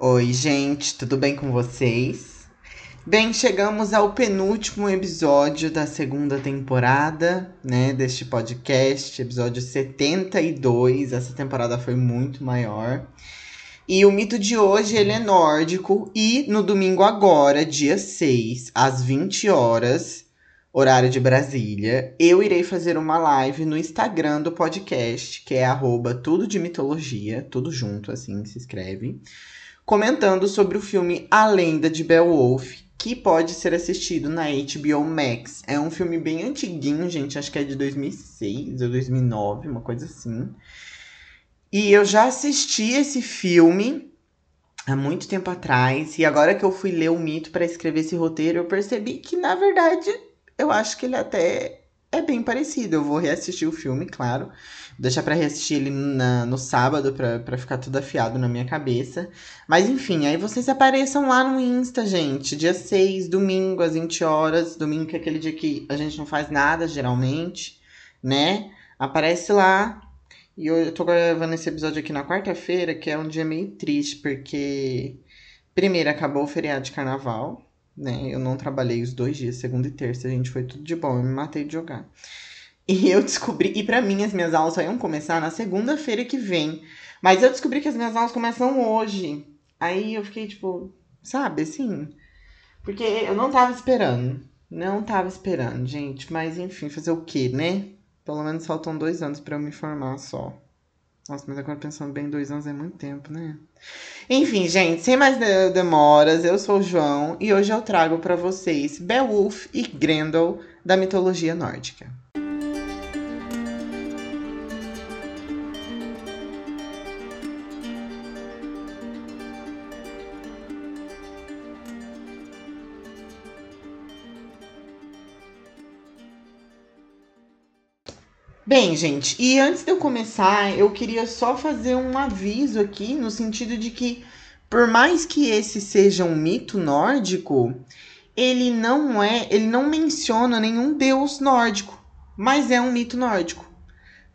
Oi, gente, tudo bem com vocês? Bem, chegamos ao penúltimo episódio da segunda temporada, né, deste podcast, episódio 72. Essa temporada foi muito maior. E o mito de hoje, ele é nórdico e no domingo agora, dia 6, às 20 horas, horário de Brasília, eu irei fazer uma live no Instagram do podcast, que é arroba tudo de mitologia, tudo junto, assim se escreve, comentando sobre o filme A Lenda de Beowulf, que pode ser assistido na HBO Max. É um filme bem antiguinho, gente, acho que é de 2006 ou 2009, uma coisa assim. E eu já assisti esse filme há muito tempo atrás, e agora que eu fui ler o mito para escrever esse roteiro, eu percebi que, na verdade, eu acho que ele até é bem parecido. Eu vou reassistir o filme, claro. Vou deixar para reassistir ele na, no sábado para ficar tudo afiado na minha cabeça. Mas enfim, aí vocês apareçam lá no Insta, gente. Dia 6, domingo, às 20 horas. Domingo que é aquele dia que a gente não faz nada, geralmente, né? Aparece lá, e eu tô gravando esse episódio aqui na quarta-feira, que é um dia meio triste, porque primeiro acabou o feriado de carnaval, né? Eu não trabalhei os dois dias, segunda e terça, a gente foi tudo de bom, eu me matei de jogar. E eu descobri, e para mim as minhas aulas só iam começar na segunda-feira que vem. Mas eu descobri que as minhas aulas começam hoje. Aí eu fiquei tipo, sabe, assim. Porque eu não tava esperando. Não tava esperando, gente. Mas enfim, fazer o quê, né? Pelo menos faltam dois anos para eu me formar só. Nossa, mas agora pensando bem, dois anos é muito tempo, né? Enfim, gente, sem mais demoras, eu sou o João e hoje eu trago para vocês Beowulf e Grendel da mitologia nórdica. Bem, gente, e antes de eu começar, eu queria só fazer um aviso aqui, no sentido de que, por mais que esse seja um mito nórdico, ele não é, ele não menciona nenhum deus nórdico, mas é um mito nórdico,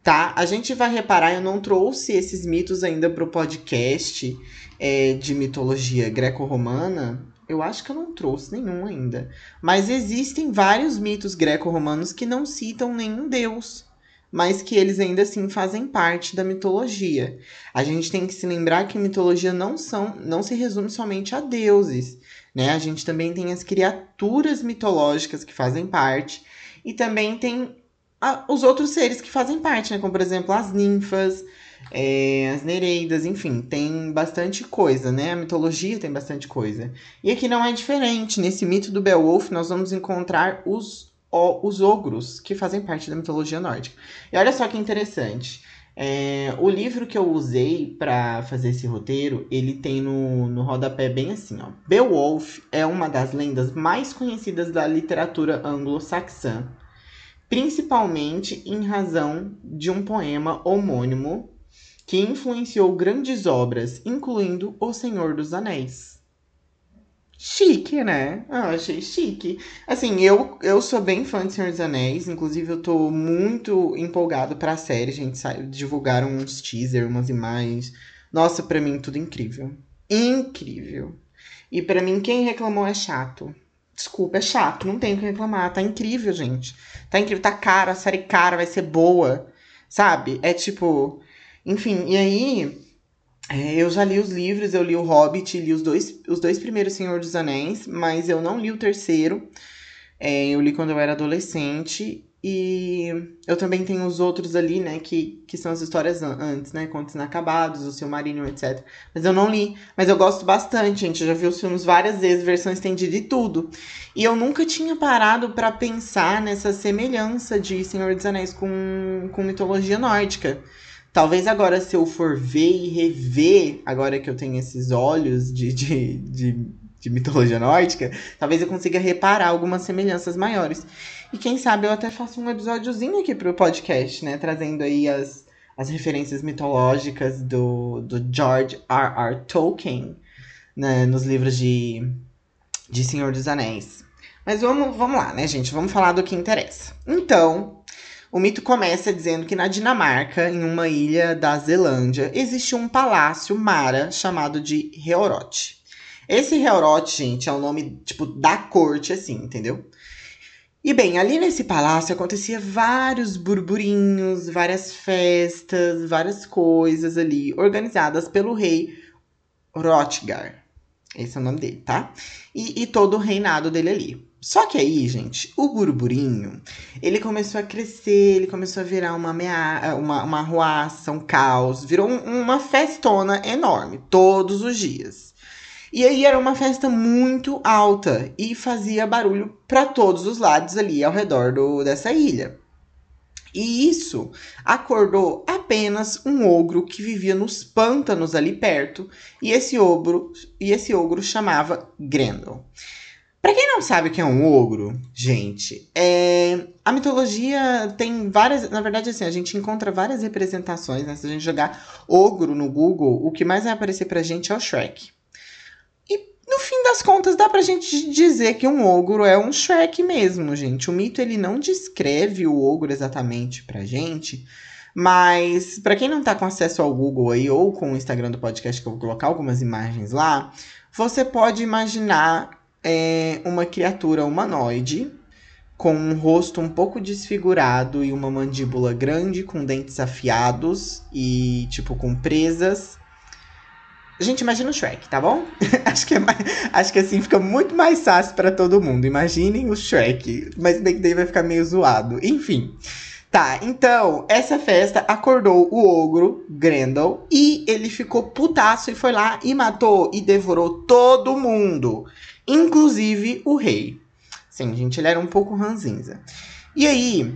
tá? A gente vai reparar, eu não trouxe esses mitos ainda para o podcast é, de mitologia greco-romana, eu acho que eu não trouxe nenhum ainda. Mas existem vários mitos greco-romanos que não citam nenhum deus mas que eles ainda assim fazem parte da mitologia. A gente tem que se lembrar que mitologia não são, não se resume somente a deuses, né? A gente também tem as criaturas mitológicas que fazem parte e também tem a, os outros seres que fazem parte, né? Como por exemplo as ninfas, é, as nereidas, enfim, tem bastante coisa, né? A mitologia tem bastante coisa. E aqui não é diferente. Nesse mito do Beowulf, nós vamos encontrar os os ogros, que fazem parte da mitologia nórdica. E olha só que interessante. É, o livro que eu usei para fazer esse roteiro, ele tem no, no rodapé bem assim, ó. Beowulf é uma das lendas mais conhecidas da literatura anglo-saxã, principalmente em razão de um poema homônimo que influenciou grandes obras, incluindo O Senhor dos Anéis. Chique, né? Ah, achei chique. Assim, eu, eu sou bem fã de Senhor dos Anéis. Inclusive, eu tô muito empolgado pra série. Gente divulgaram uns teaser, umas imagens. Nossa, pra mim, tudo incrível. Incrível. E para mim, quem reclamou é chato. Desculpa, é chato. Não tem o que reclamar. Tá incrível, gente. Tá incrível. Tá cara, a série cara, vai ser boa. Sabe? É tipo. Enfim, e aí é, eu já li os livros, eu li o Hobbit, li os dois, os dois primeiros Senhor dos Anéis, mas eu não li o terceiro. É, eu li quando eu era adolescente. E eu também tenho os outros ali, né, que, que são as histórias antes, né, Contos Inacabados, O Silmarillion, etc. Mas eu não li, mas eu gosto bastante, gente. Eu já vi os filmes várias vezes, versão estendida e tudo. E eu nunca tinha parado para pensar nessa semelhança de Senhor dos Anéis com, com mitologia nórdica. Talvez agora, se eu for ver e rever, agora que eu tenho esses olhos de, de, de, de mitologia nórdica, talvez eu consiga reparar algumas semelhanças maiores. E quem sabe eu até faço um episódiozinho aqui pro podcast, né? Trazendo aí as, as referências mitológicas do, do George R. R. Tolkien né, nos livros de, de Senhor dos Anéis. Mas vamos, vamos lá, né, gente? Vamos falar do que interessa. Então, O mito começa dizendo que na Dinamarca, em uma ilha da Zelândia, existe um palácio mara chamado de Heorot. Esse Heorot, gente, é o nome, tipo, da corte, assim, entendeu? E bem, ali nesse palácio acontecia vários burburinhos, várias festas, várias coisas ali, organizadas pelo rei Rotgar. Esse é o nome dele, tá? E, e todo o reinado dele ali. Só que aí, gente, o burburinho, ele começou a crescer, ele começou a virar uma ameaça, uma, uma arruaça, um caos, virou um, uma festona enorme, todos os dias. E aí era uma festa muito alta e fazia barulho para todos os lados ali ao redor do, dessa ilha. E isso acordou apenas um ogro que vivia nos pântanos ali perto, e esse ogro, e esse ogro chamava Grendel. Para quem não sabe o que é um ogro, gente, é... a mitologia tem várias. Na verdade, assim, a gente encontra várias representações, né? Se a gente jogar ogro no Google, o que mais vai aparecer pra gente é o Shrek. No fim das contas, dá pra gente dizer que um ogro é um Shrek mesmo, gente. O mito ele não descreve o ogro exatamente pra gente, mas para quem não tá com acesso ao Google aí ou com o Instagram do podcast que eu vou colocar algumas imagens lá, você pode imaginar é, uma criatura humanoide com um rosto um pouco desfigurado e uma mandíbula grande com dentes afiados e tipo com presas Gente, imagina o Shrek, tá bom? acho, que é mais, acho que assim fica muito mais fácil para todo mundo. Imaginem o Shrek. Mas bem que daí vai ficar meio zoado. Enfim. Tá, então, essa festa acordou o ogro, Grendel, e ele ficou putaço e foi lá e matou e devorou todo mundo. Inclusive o rei. Sim, gente, ele era um pouco ranzinza. E aí,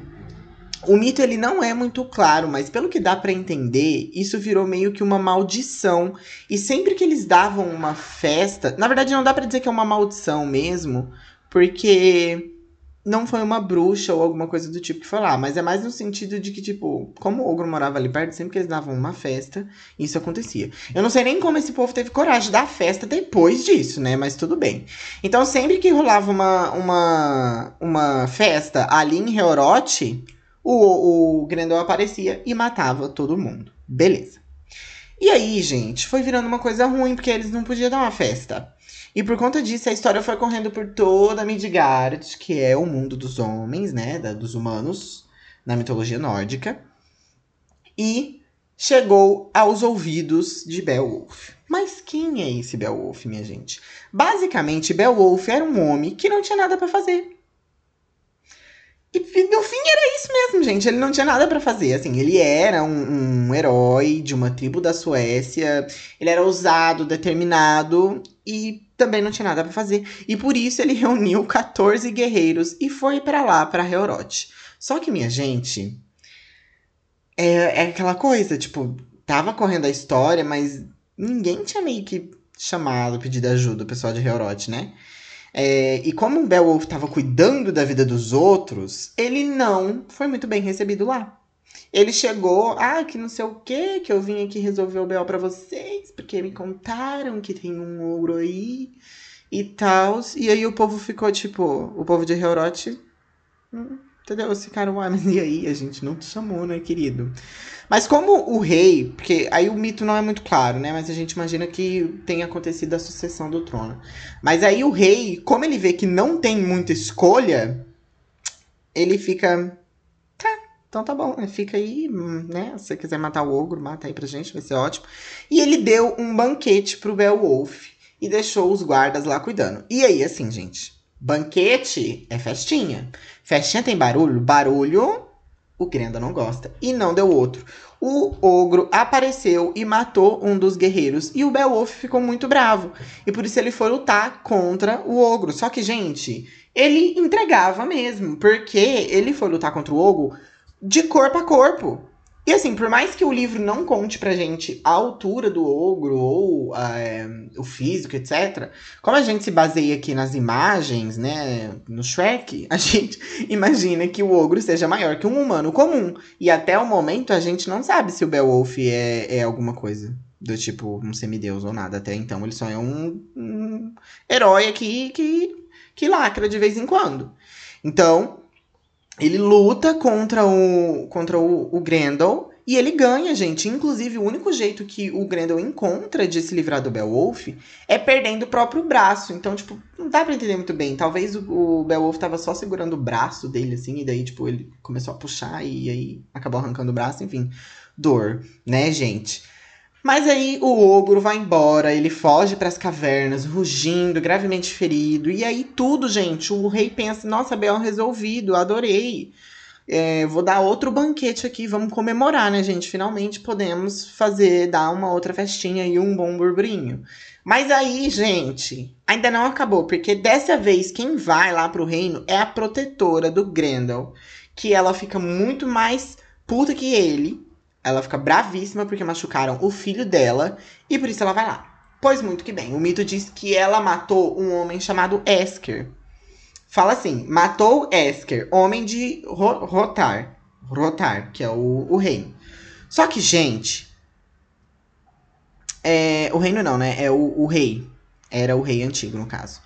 o mito ele não é muito claro, mas pelo que dá para entender, isso virou meio que uma maldição. E sempre que eles davam uma festa, na verdade não dá para dizer que é uma maldição mesmo, porque não foi uma bruxa ou alguma coisa do tipo que foi lá, mas é mais no sentido de que, tipo, como o ogro morava ali perto, sempre que eles davam uma festa, isso acontecia. Eu não sei nem como esse povo teve coragem de dar festa depois disso, né? Mas tudo bem. Então, sempre que rolava uma, uma, uma festa ali em Heorote, o, o Grendel aparecia e matava todo mundo. Beleza. E aí, gente, foi virando uma coisa ruim, porque eles não podiam dar uma festa. E por conta disso, a história foi correndo por toda Midgard, que é o mundo dos homens, né? Da, dos humanos, na mitologia nórdica. E chegou aos ouvidos de Beowulf. Mas quem é esse Beowulf, minha gente? Basicamente, Beowulf era um homem que não tinha nada para fazer. E no fim era isso mesmo, gente. Ele não tinha nada para fazer. Assim, ele era um, um, herói de uma tribo da Suécia. Ele era ousado, determinado e também não tinha nada para fazer. E por isso ele reuniu 14 guerreiros e foi para lá, para Heorot. Só que, minha gente, é, é aquela coisa, tipo, tava correndo a história, mas ninguém tinha meio que chamado, pedido ajuda o pessoal de Heorot, né? É, e como o Beowulf estava cuidando da vida dos outros, ele não foi muito bem recebido lá. Ele chegou, ah, que não sei o que, que eu vim aqui resolver o B.O. pra vocês, porque me contaram que tem um ouro aí e tal. E aí o povo ficou tipo, o povo de Heorot, hum, entendeu? Esse cara, uai, mas e aí? A gente não te chamou, né, querido? Mas como o rei, porque aí o mito não é muito claro, né? Mas a gente imagina que tenha acontecido a sucessão do trono. Mas aí o rei, como ele vê que não tem muita escolha, ele fica. Tá, então tá bom, fica aí, né? Se você quiser matar o ogro, mata aí pra gente, vai ser ótimo. E ele deu um banquete pro Beowulf e deixou os guardas lá cuidando. E aí, assim, gente, banquete é festinha. Festinha tem barulho? Barulho o Grenda não gosta. E não deu outro. O ogro apareceu e matou um dos guerreiros. E o Beowulf ficou muito bravo. E por isso ele foi lutar contra o ogro. Só que, gente, ele entregava mesmo. Porque ele foi lutar contra o ogro de corpo a corpo. E assim, por mais que o livro não conte pra gente a altura do ogro ou é, o físico, etc., como a gente se baseia aqui nas imagens, né, no Shrek, a gente imagina que o ogro seja maior que um humano comum. E até o momento a gente não sabe se o Beowulf é, é alguma coisa do tipo um semideus ou nada. Até então ele só é um, um herói aqui que, que lacra de vez em quando. Então, ele luta contra o, contra o, o Grendel e ele ganha, gente. Inclusive, o único jeito que o Grendel encontra de se livrar do Beowulf é perdendo o próprio braço. Então, tipo, não dá pra entender muito bem. Talvez o, o Beowulf tava só segurando o braço dele, assim, e daí, tipo, ele começou a puxar e aí acabou arrancando o braço, enfim. Dor, né, gente? Mas aí o ogro vai embora, ele foge para as cavernas, rugindo, gravemente ferido. E aí tudo, gente, o rei pensa: nossa, Bel resolvido, adorei. É, vou dar outro banquete aqui, vamos comemorar, né, gente? Finalmente podemos fazer, dar uma outra festinha e um bom burburinho. Mas aí, gente, ainda não acabou, porque dessa vez quem vai lá pro reino é a protetora do Grendel, que ela fica muito mais puta que ele, ela fica bravíssima porque machucaram o filho dela e por isso ela vai lá. Pois muito que bem, o mito diz que ela matou um homem chamado Esker. Fala assim: matou Esker, homem de Rotar. Rotar, que é o, o reino. Só que, gente. É, o reino não, né? É o, o rei. Era o rei antigo, no caso.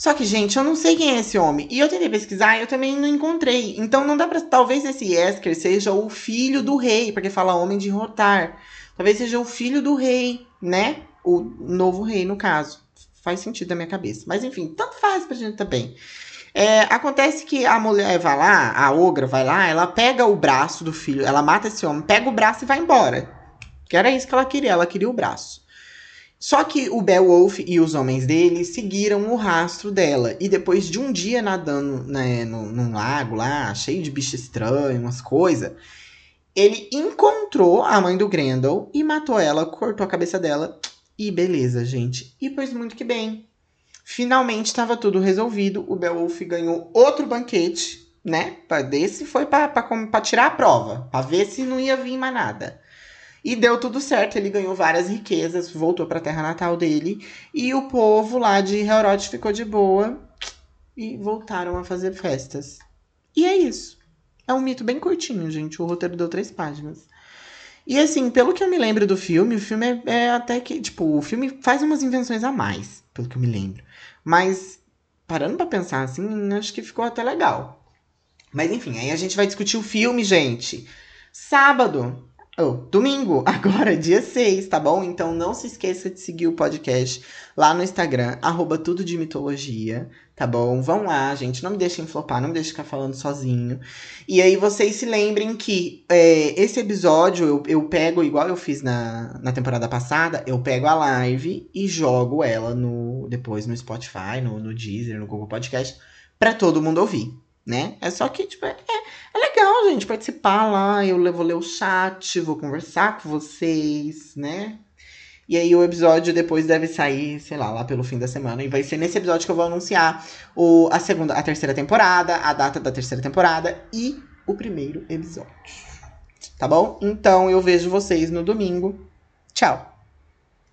Só que, gente, eu não sei quem é esse homem. E eu tentei pesquisar e eu também não encontrei. Então não dá pra. Talvez esse Esker seja o filho do rei, porque fala homem de rotar. Talvez seja o filho do rei, né? O novo rei, no caso. Faz sentido na minha cabeça. Mas enfim, tanto faz pra gente também. É, acontece que a mulher vai lá, a ogra vai lá, ela pega o braço do filho, ela mata esse homem, pega o braço e vai embora. Que era isso que ela queria, ela queria o braço. Só que o Beowulf e os homens dele seguiram o rastro dela. E depois de um dia nadando né, no, num lago lá, cheio de bicho estranho, umas coisas, ele encontrou a mãe do Grendel e matou ela, cortou a cabeça dela. E beleza, gente. E pois muito que bem. Finalmente estava tudo resolvido. O Beowulf ganhou outro banquete, né? Desse foi para tirar a prova, para ver se não ia vir mais nada. E deu tudo certo, ele ganhou várias riquezas, voltou para a terra natal dele, e o povo lá de Helrod ficou de boa e voltaram a fazer festas. E é isso. É um mito bem curtinho, gente. O roteiro deu três páginas. E assim, pelo que eu me lembro do filme, o filme é, é até que, tipo, o filme faz umas invenções a mais, pelo que eu me lembro. Mas, parando para pensar assim, acho que ficou até legal. Mas enfim, aí a gente vai discutir o filme, gente. Sábado, Oh, domingo, agora dia 6, tá bom? Então não se esqueça de seguir o podcast lá no Instagram, arroba tudo de mitologia, tá bom? Vão lá, gente, não me deixem flopar, não me deixem ficar falando sozinho. E aí vocês se lembrem que é, esse episódio eu, eu pego, igual eu fiz na, na temporada passada, eu pego a live e jogo ela no depois no Spotify, no, no Deezer, no Google Podcast, pra todo mundo ouvir, né? É só que, tipo, é, é legal, gente, participar lá. Eu vou ler o chat, vou conversar com vocês, né? E aí o episódio depois deve sair, sei lá, lá pelo fim da semana. E vai ser nesse episódio que eu vou anunciar o, a segunda, a terceira temporada, a data da terceira temporada e o primeiro episódio. Tá bom? Então eu vejo vocês no domingo. Tchau!